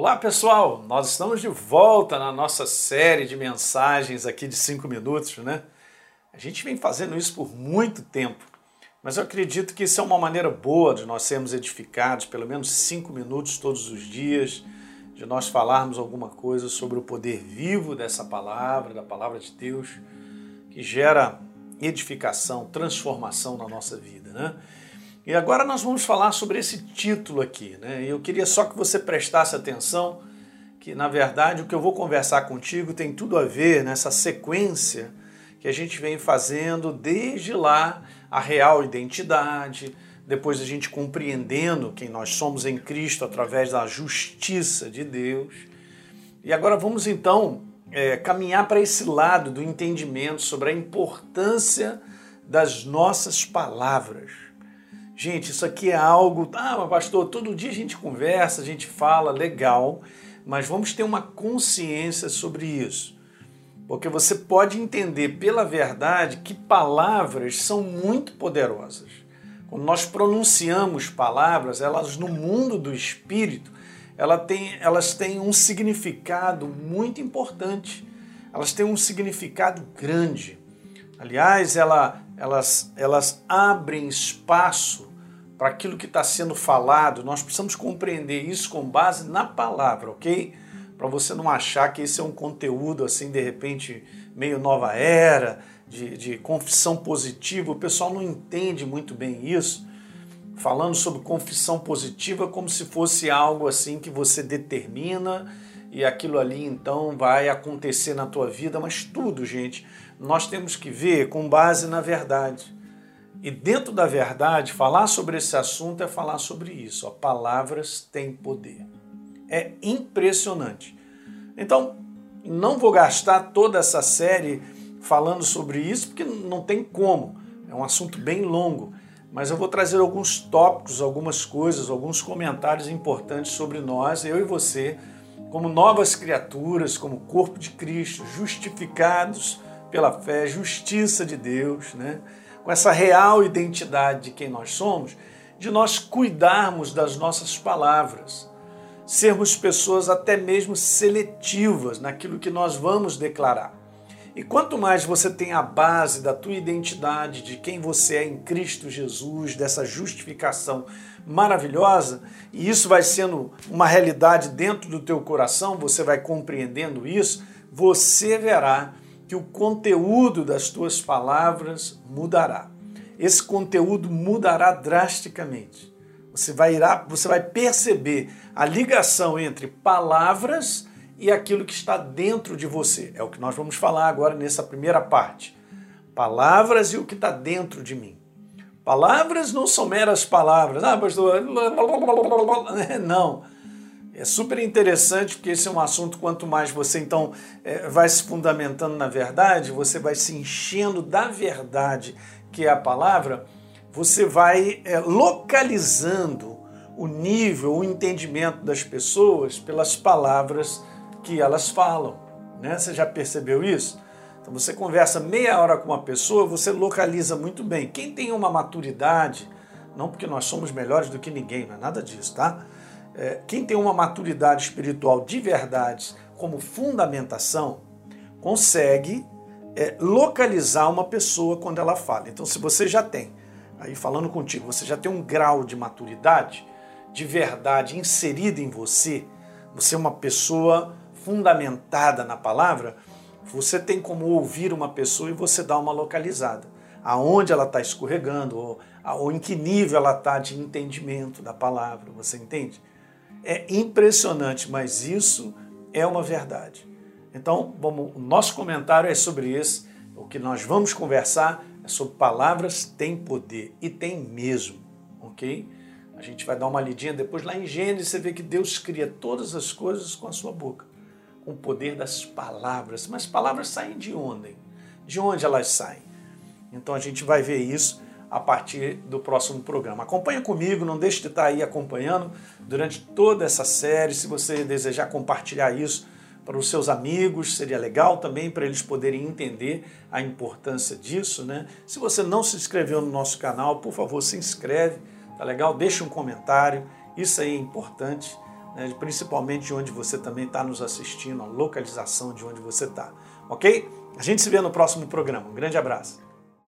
Olá pessoal, nós estamos de volta na nossa série de mensagens aqui de 5 minutos, né? A gente vem fazendo isso por muito tempo, mas eu acredito que isso é uma maneira boa de nós sermos edificados, pelo menos 5 minutos todos os dias, de nós falarmos alguma coisa sobre o poder vivo dessa palavra, da palavra de Deus, que gera edificação, transformação na nossa vida, né? E agora nós vamos falar sobre esse título aqui, né? Eu queria só que você prestasse atenção que na verdade o que eu vou conversar contigo tem tudo a ver nessa sequência que a gente vem fazendo desde lá a real identidade, depois a gente compreendendo quem nós somos em Cristo através da justiça de Deus. E agora vamos então é, caminhar para esse lado do entendimento sobre a importância das nossas palavras. Gente, isso aqui é algo. Ah, mas pastor, todo dia a gente conversa, a gente fala, legal, mas vamos ter uma consciência sobre isso. Porque você pode entender pela verdade que palavras são muito poderosas. Quando nós pronunciamos palavras, elas no mundo do espírito, ela tem, elas têm um significado muito importante. Elas têm um significado grande. Aliás, ela, elas, elas abrem espaço para aquilo que está sendo falado, nós precisamos compreender isso com base na palavra, ok? Para você não achar que esse é um conteúdo assim, de repente, meio nova era, de, de confissão positiva. O pessoal não entende muito bem isso. Falando sobre confissão positiva como se fosse algo assim que você determina e aquilo ali então vai acontecer na tua vida, mas tudo, gente, nós temos que ver com base na verdade. E dentro da verdade, falar sobre esse assunto é falar sobre isso. Ó, palavras têm poder. É impressionante. Então, não vou gastar toda essa série falando sobre isso, porque não tem como. É um assunto bem longo. Mas eu vou trazer alguns tópicos, algumas coisas, alguns comentários importantes sobre nós, eu e você, como novas criaturas, como corpo de Cristo, justificados pela fé, justiça de Deus, né? Com essa real identidade de quem nós somos, de nós cuidarmos das nossas palavras, sermos pessoas até mesmo seletivas naquilo que nós vamos declarar. E quanto mais você tem a base da tua identidade, de quem você é em Cristo Jesus, dessa justificação maravilhosa, e isso vai sendo uma realidade dentro do teu coração, você vai compreendendo isso, você verá que o conteúdo das tuas palavras mudará. Esse conteúdo mudará drasticamente. Você vai, irá, você vai perceber a ligação entre palavras e aquilo que está dentro de você. É o que nós vamos falar agora nessa primeira parte. Palavras e o que está dentro de mim. Palavras não são meras palavras. Ah, pastor. Não é super interessante porque esse é um assunto, quanto mais você então é, vai se fundamentando na verdade, você vai se enchendo da verdade, que é a palavra, você vai é, localizando o nível, o entendimento das pessoas pelas palavras que elas falam. Né? Você já percebeu isso? Então você conversa meia hora com uma pessoa, você localiza muito bem. Quem tem uma maturidade, não porque nós somos melhores do que ninguém, não é nada disso, tá? É, quem tem uma maturidade espiritual de verdade como fundamentação, consegue é, localizar uma pessoa quando ela fala. Então, se você já tem, aí falando contigo, você já tem um grau de maturidade, de verdade inserida em você, você é uma pessoa fundamentada na palavra, você tem como ouvir uma pessoa e você dá uma localizada. Aonde ela está escorregando, ou, ou em que nível ela está de entendimento da palavra, você entende? É impressionante, mas isso é uma verdade. Então, vamos, o nosso comentário é sobre isso. O que nós vamos conversar é sobre palavras têm poder e tem mesmo, ok? A gente vai dar uma lidinha depois lá em Gênesis, você vê que Deus cria todas as coisas com a sua boca, com o poder das palavras. Mas palavras saem de onde? De onde elas saem? Então a gente vai ver isso a partir do próximo programa. Acompanha comigo, não deixe de estar aí acompanhando durante toda essa série. Se você desejar compartilhar isso para os seus amigos, seria legal também para eles poderem entender a importância disso, né? Se você não se inscreveu no nosso canal, por favor, se inscreve, tá legal? Deixa um comentário, isso aí é importante. né, principalmente de onde você também está nos assistindo, a localização de onde você está. Ok? A gente se vê no próximo programa. Um grande abraço.